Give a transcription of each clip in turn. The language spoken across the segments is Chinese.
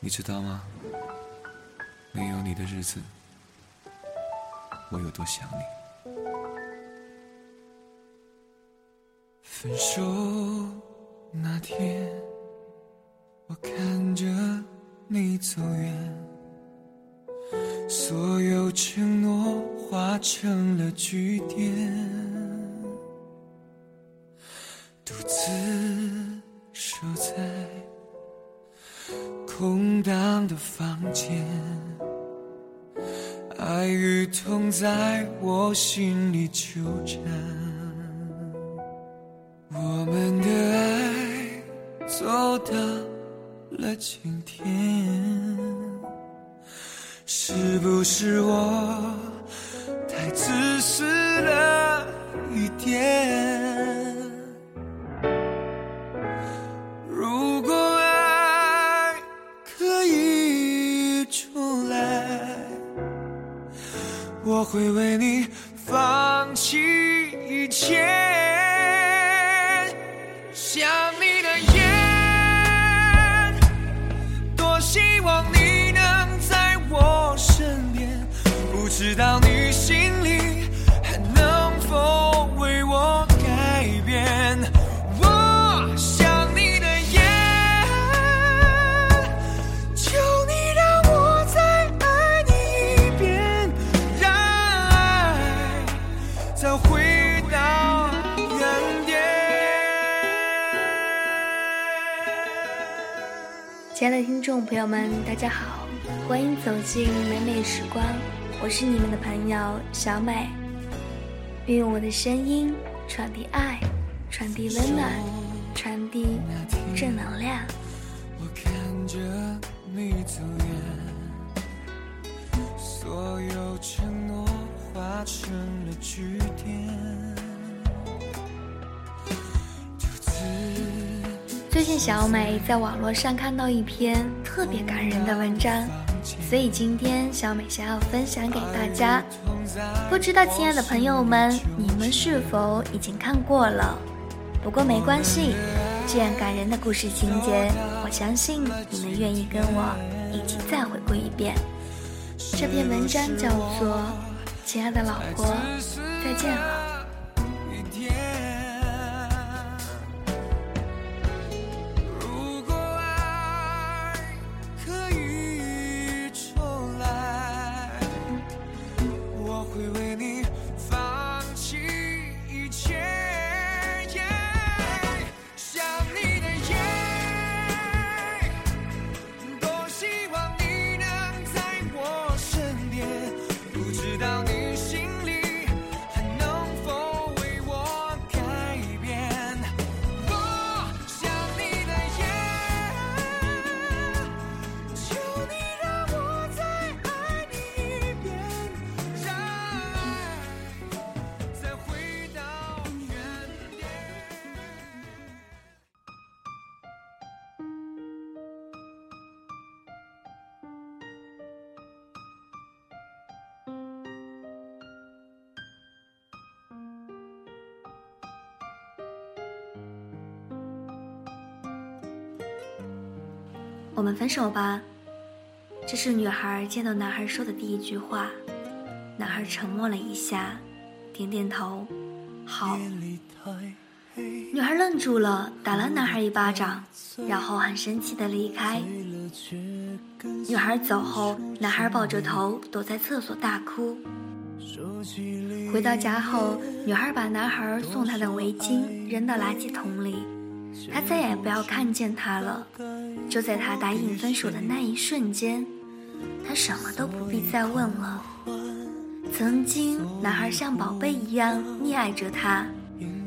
你知道吗？没有你的日子，我有多想你。分手那天，我看着你走远，所有承诺化成了句点，心里纠缠。我们的爱走到了今天，是不是我太自私了一点？如果爱可以重来我会为你一亲爱的听众朋友们，大家好，欢迎走进美美时光，我是你们的朋友小美。运用我的声音传递爱，传递温暖，传递正能量。我看着你走远，所有承诺化成了句点。最近小美在网络上看到一篇特别感人的文章，所以今天小美想要分享给大家。不知道亲爱的朋友们，你们是否已经看过了？不过没关系，这样感人的故事情节，我相信你们愿意跟我一起再回顾一遍。这篇文章叫做《亲爱的老婆，再见了》。们分手吧，这是女孩见到男孩说的第一句话。男孩沉默了一下，点点头，好。女孩愣住了，打了男孩一巴掌，然后很生气的离开。女孩走后，男孩抱着头躲在厕所大哭。回到家后，女孩把男孩送她的围巾扔到垃圾桶里，她再也不要看见他了。就在他答应分手的那一瞬间，他什么都不必再问了。曾经，男孩像宝贝一样溺爱着她，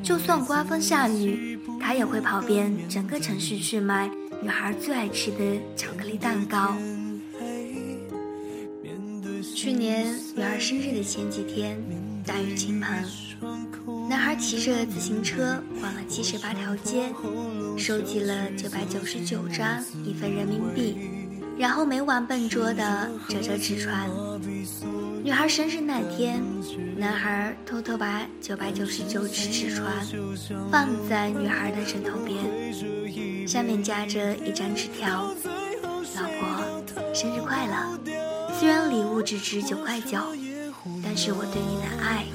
就算刮风下雨，他也会跑遍整个城市去买女孩最爱吃的巧克力蛋糕。去年女儿生日的前几天，大雨倾盆，骑着自行车逛了七十八条街。收集了九百九十九张一份人民币，然后每晚笨拙地折着纸船。女孩生日那天，男孩偷偷把九百九十九只纸船放在女孩的枕头边，上面夹着一张纸条：“老婆。”生日快乐！虽然礼物只值九块九，但是我对你的爱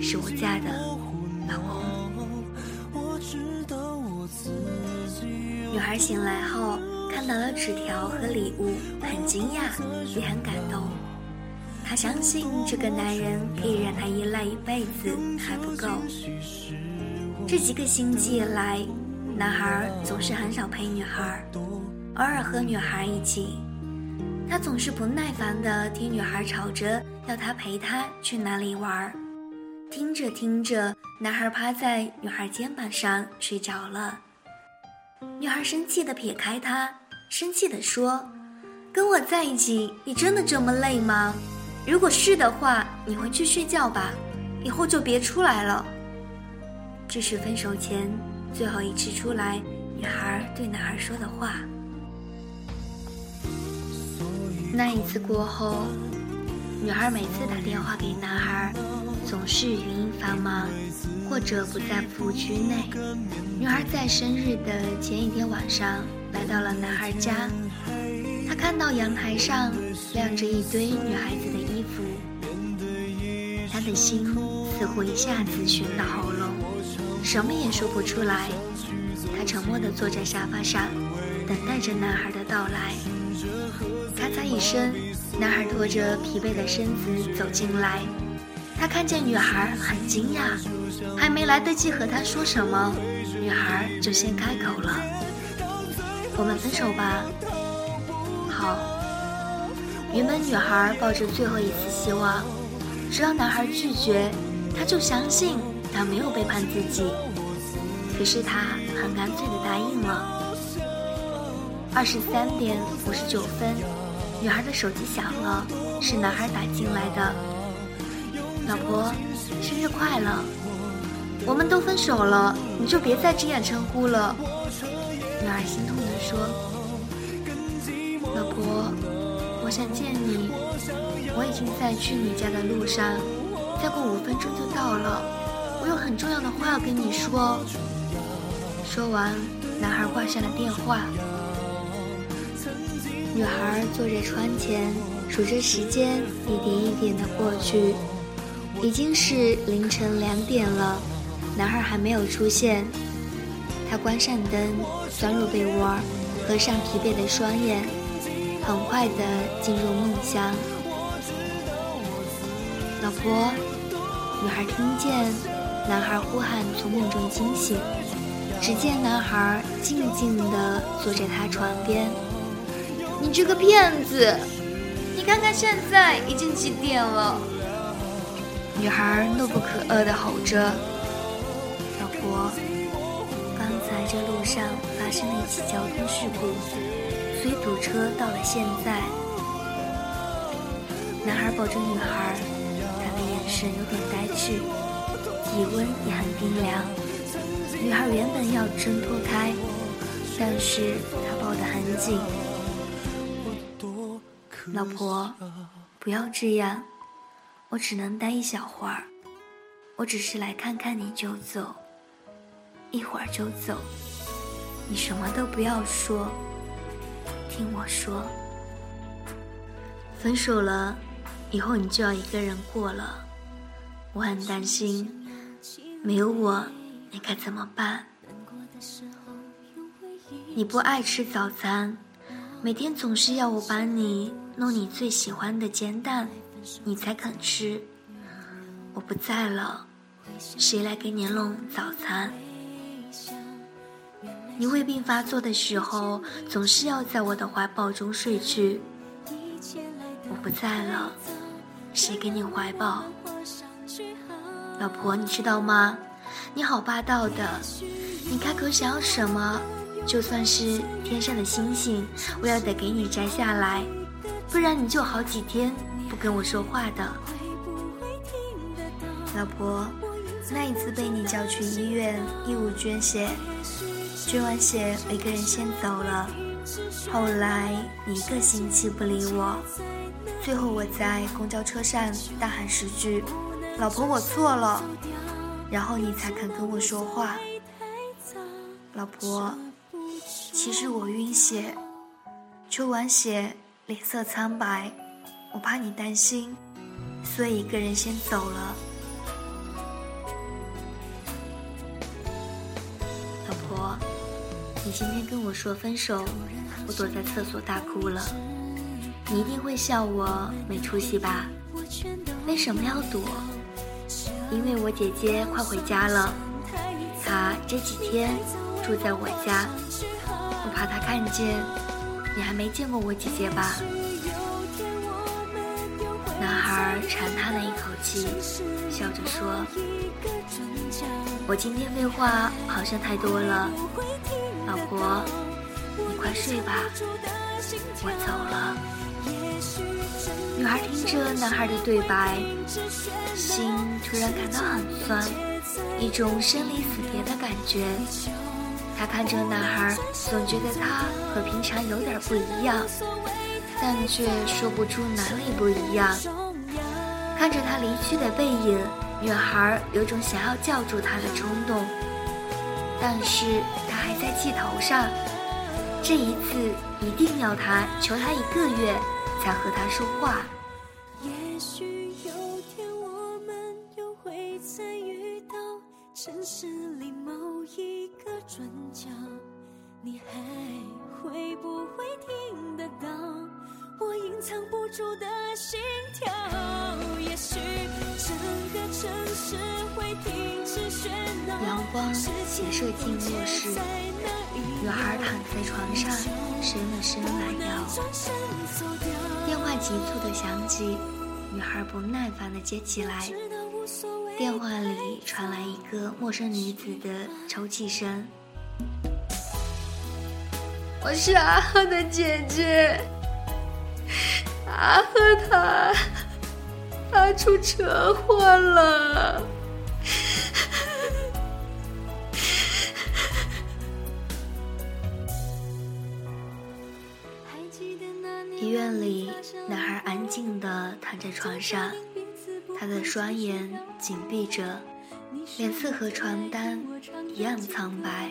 是无价的，老公。女孩醒来后看到了纸条和礼物，很惊讶也很感动。她相信这个男人可以让她依赖一辈子还不够。这几个星期以来，男孩总是很少陪女孩，偶尔和女孩一起。他总是不耐烦地听女孩吵着要他陪她去哪里玩。听着听着，男孩趴在女孩肩膀上睡着了。女孩生气地撇开他，生气地说：“跟我在一起，你真的这么累吗？如果是的话，你回去睡觉吧，以后就别出来了。”这是分手前最后一次出来，女孩对男孩说的话。那一次过后，女孩每次打电话给男孩，总是语音繁忙，或者不在服务区内。女孩在生日的前一天晚上来到了男孩家，她看到阳台上晾着一堆女孩子的衣服，她的心似乎一下子悬到喉咙，什么也说不出来。她沉默地坐在沙发上，等待着男孩的到来。咔嚓一声，男孩拖着疲惫的身子走进来。他看见女孩，很惊讶，还没来得及和他说什么，女孩就先开口了：“我们分手吧。”好。原本女孩抱着最后一丝希望，只要男孩拒绝，她就相信他没有背叛自己。可是他很干脆地答应了。二十三点五十九分。女孩的手机响了，是男孩打进来的。老婆，生日快乐！我们都分手了，你就别再这样称呼了。女孩心痛地说：“老婆，我想见你，我已经在去你家的路上，再过五分钟就到了。我有很重要的话要跟你说。”说完，男孩挂上了电话。女孩坐在窗前，数着时间，一点一点的过去，已经是凌晨两点了，男孩还没有出现。他关上灯，钻入被窝，合上疲惫的双眼，很快的进入梦乡。老婆，女孩听见男孩呼喊，从梦中惊醒，只见男孩静静的坐在她床边。你这个骗子！你看看现在已经几点了？女孩怒不可遏地吼着：“老婆，刚才这路上发生了一起交通事故，所以堵车到了现在。”男孩抱着女孩，他的眼神有点呆滞，体温也很冰凉。女孩原本要挣脱开，但是他抱得很紧。老婆，不要这样，我只能待一小会儿。我只是来看看你就走，一会儿就走。你什么都不要说，听我说。分手了，以后你就要一个人过了。我很担心，没有我，你该怎么办？你不爱吃早餐，每天总是要我帮你。弄你最喜欢的煎蛋，你才肯吃。我不在了，谁来给你弄早餐？你胃病发作的时候，总是要在我的怀抱中睡去。我不在了，谁给你怀抱？老婆，你知道吗？你好霸道的，你开口想要什么，就算是天上的星星，我也得给你摘下来。不然你就好几天不跟我说话的，老婆。那一次被你叫去医院义务捐血，捐完血我一个人先走了。后来你一个星期不理我，最后我在公交车上大喊十句“老婆，我错了”，然后你才肯跟我说话。老婆，其实我晕血，抽完血。脸色苍白，我怕你担心，所以一个人先走了。老婆，你今天跟我说分手，我躲在厕所大哭了。你一定会笑我没出息吧？为什么要躲？因为我姐姐快回家了，她这几天住在我家，我怕她看见。你还没见过我姐姐吧？男孩长叹了一口气，笑着说：“我今天废话好像太多了，老婆，你快睡吧，我走了。”女孩听着男孩的对白，心突然感到很酸，一种生离死别的感觉。她看着男孩，总觉得他和平常有点不一样，但却说不出哪里不一样。看着他离去的背影，女孩有种想要叫住他的冲动，但是他还在气头上，这一次一定要他求他一个月才和他说话。也许有天我们又会再遇到城市里某一个转角，你还会不会听得到我隐藏不住的心跳？也许整个城市会停止喧闹。阳光斜射进卧室，女孩躺在床上，伸了伸懒腰。电话急促的响起，女孩不耐烦的接起来。电话里传来一个陌生女子的抽泣声：“我是阿赫的姐姐，阿赫他他出车祸了。”医院里，男孩安静的躺在床上。他的双眼紧闭着，脸色和床单一样苍白。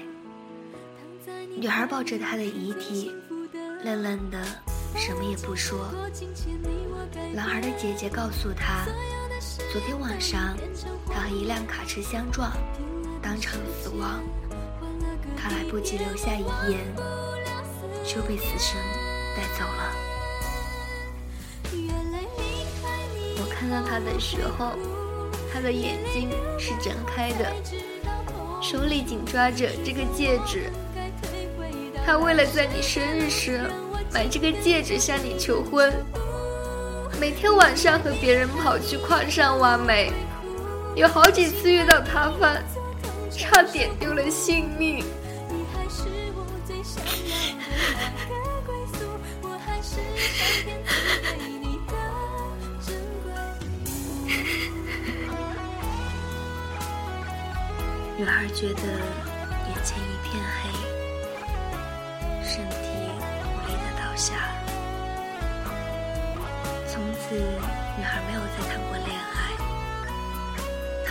女孩抱着他的遗体，愣愣的，什么也不说。男孩的姐姐告诉他，昨天晚上他和一辆卡车相撞，当场死亡。他来不及留下遗言，就被死神带走了。我看到他的时候，他的眼睛是睁开的，手里紧抓着这个戒指。他为了在你生日时买这个戒指向你求婚，每天晚上和别人跑去矿上挖煤，有好几次遇到塌方，差点丢了性命。女孩觉得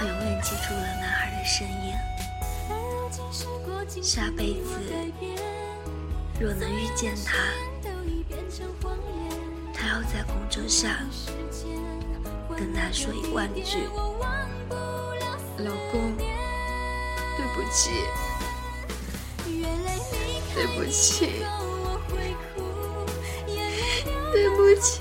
永远记住了男孩的身影。下辈子，若能遇见他，他要在公车上跟他说一万句：“老公。”对不起，对不起，对不起。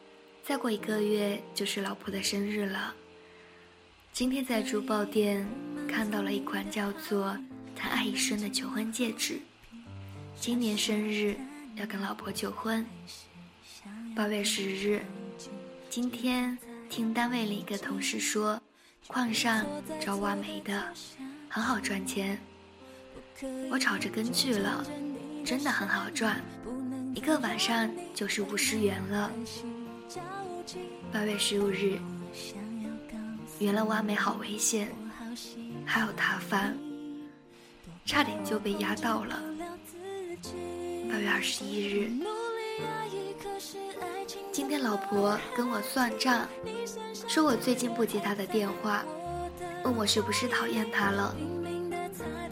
再过一个月就是老婆的生日了。今天在珠宝店看到了一款叫做“谈爱一生”的求婚戒指，今年生日要跟老婆求婚。八月十日，今天听单位里一个同事说，矿上招挖煤的，很好赚钱。我吵着跟去了，真的很好赚，一个晚上就是五十元了。八月十五日，原来挖煤好危险，还有塌方，差点就被压到了。八月二十一日，今天老婆跟我算账，说我最近不接她的电话，问我是不是讨厌她了。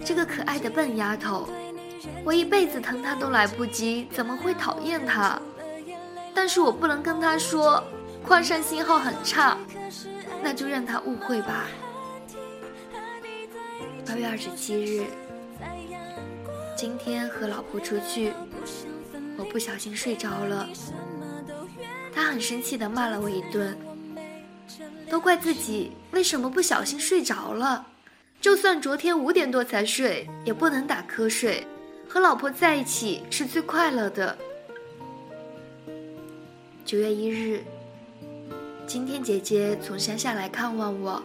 这个可爱的笨丫头，我一辈子疼她都来不及，怎么会讨厌她？但是我不能跟他说，矿上信号很差，那就让他误会吧。八月二十七日，今天和老婆出去，我不小心睡着了，他很生气的骂了我一顿，都怪自己为什么不小心睡着了。就算昨天五点多才睡，也不能打瞌睡。和老婆在一起是最快乐的。九月一日，今天姐姐从乡下来看望我，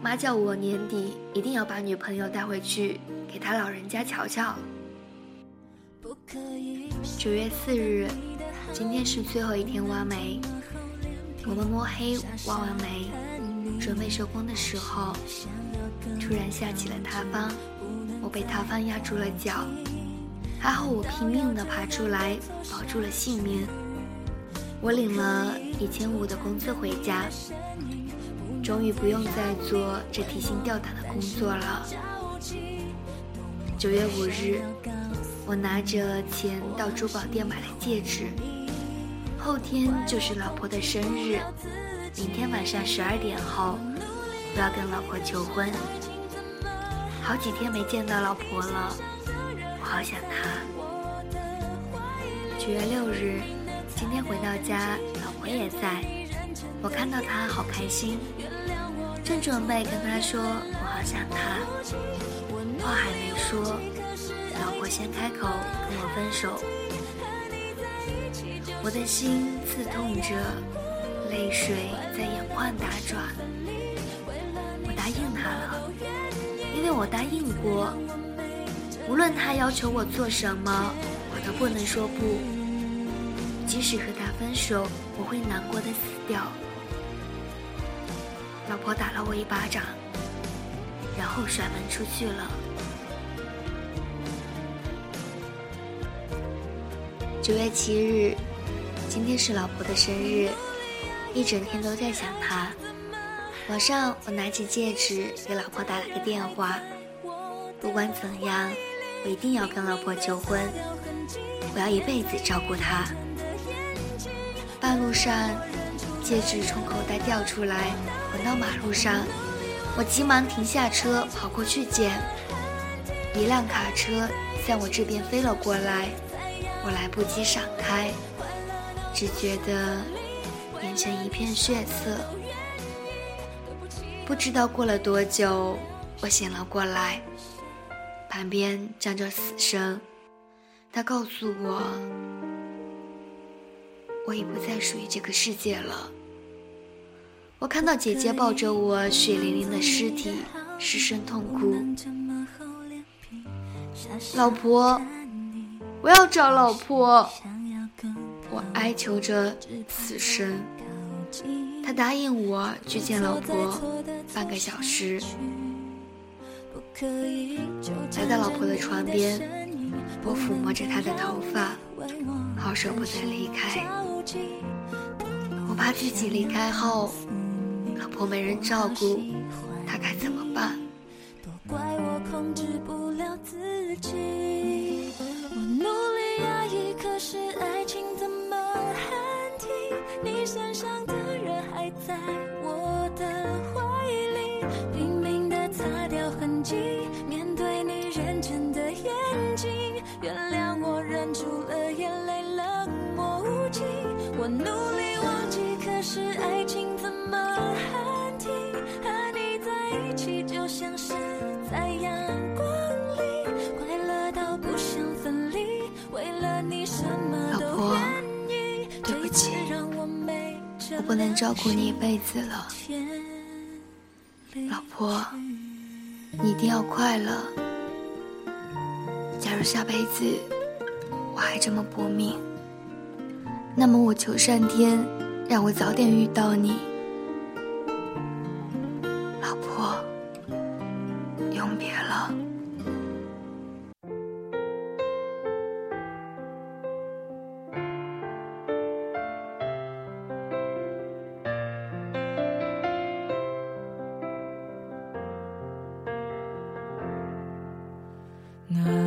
妈叫我年底一定要把女朋友带回去给她老人家瞧瞧。九月四日，今天是最后一天挖煤，我们摸黑挖完煤，准备收工的时候。突然下起了塌方，我被塌方压住了脚，还好我拼命的爬出来，保住了性命。我领了一千五的工资回家，终于不用再做这提心吊胆的工作了。九月五日，我拿着钱到珠宝店买了戒指，后天就是老婆的生日，明天晚上十二点后。我要跟老婆求婚，好几天没见到老婆了，我好想她。九月六日，今天回到家，老婆也在，我看到她好开心，正准备跟她说我好想她，话还没说，老婆先开口跟我分手，我的心刺痛着，泪水在眼眶打转。我答应她了，因为我答应过，无论她要求我做什么，我都不能说不。即使和他分手，我会难过的死掉。老婆打了我一巴掌，然后甩门出去了。九月七日，今天是老婆的生日，一整天都在想她。晚上，我拿起戒指给老婆打了个电话。不管怎样，我一定要跟老婆求婚，我要一辈子照顾她。半路上，戒指从口袋掉出来，滚到马路上。我急忙停下车，跑过去捡。一辆卡车向我这边飞了过来，我来不及闪开，只觉得眼前一片血色。不知道过了多久，我醒了过来，旁边站着死神，他告诉我，我已不再属于这个世界了。我看到姐姐抱着我血淋淋的尸体，失声痛哭。老婆，我要找老婆，我哀求着死生。他答应我去见老婆，半个小时。来到老婆的床边，我抚摸着她的头发，好舍不得离开。我怕自己离开后，老婆没人照顾，她该怎么照顾你一辈子了，老婆，你一定要快乐，假如下辈子我还这么搏命，那么我求上天让我早点遇到你，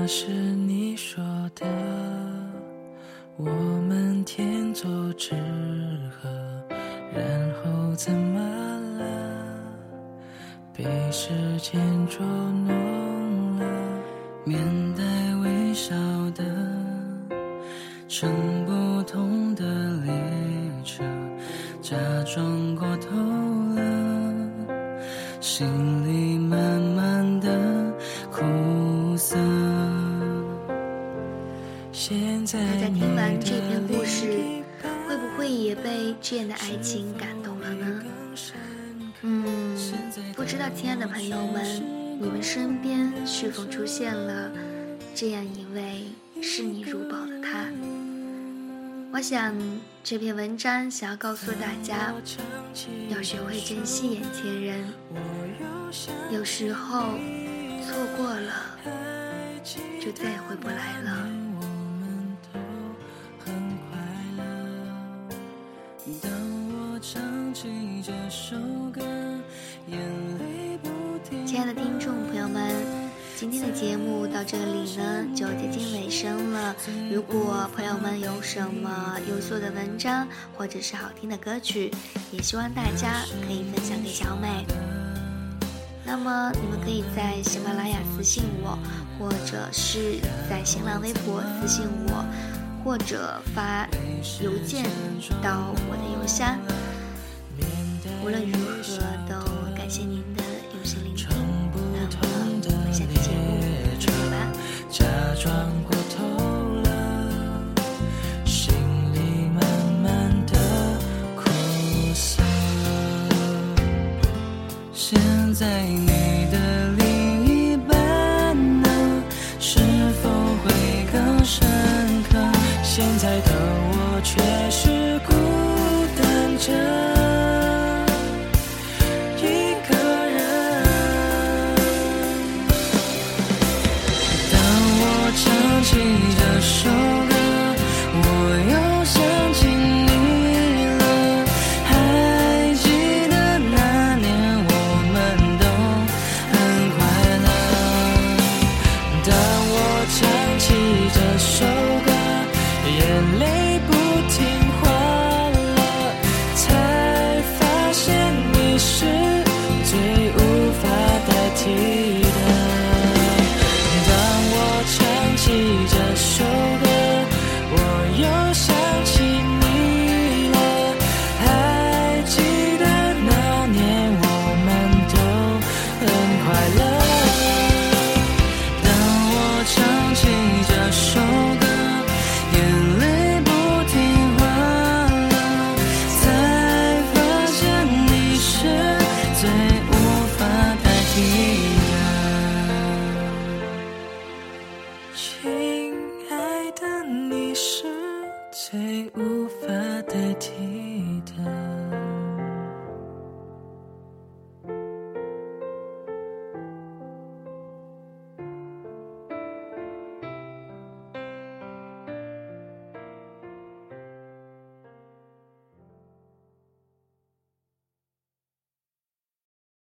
那是你说的，我们天作之合，然后怎么了？被时间捉弄了，面知道亲爱的朋友们，你们身边是否出现了这样一位视你如宝的他？我想这篇文章想要告诉大家，要学会珍惜眼前人，有时候错过了，就再也回不来了。如果朋友们有什么优秀的文章或者是好听的歌曲，也希望大家可以分享给小美。那么你们可以在喜马拉雅私信我，或者是在新浪微博私信我，或者发邮件到我的邮箱。无论如何，都感谢您的用心聆听。那么，我们下期节目再见吧。在你的另一半呢？是否会更深刻？现在的我却是孤单着。一个人。当我唱起这首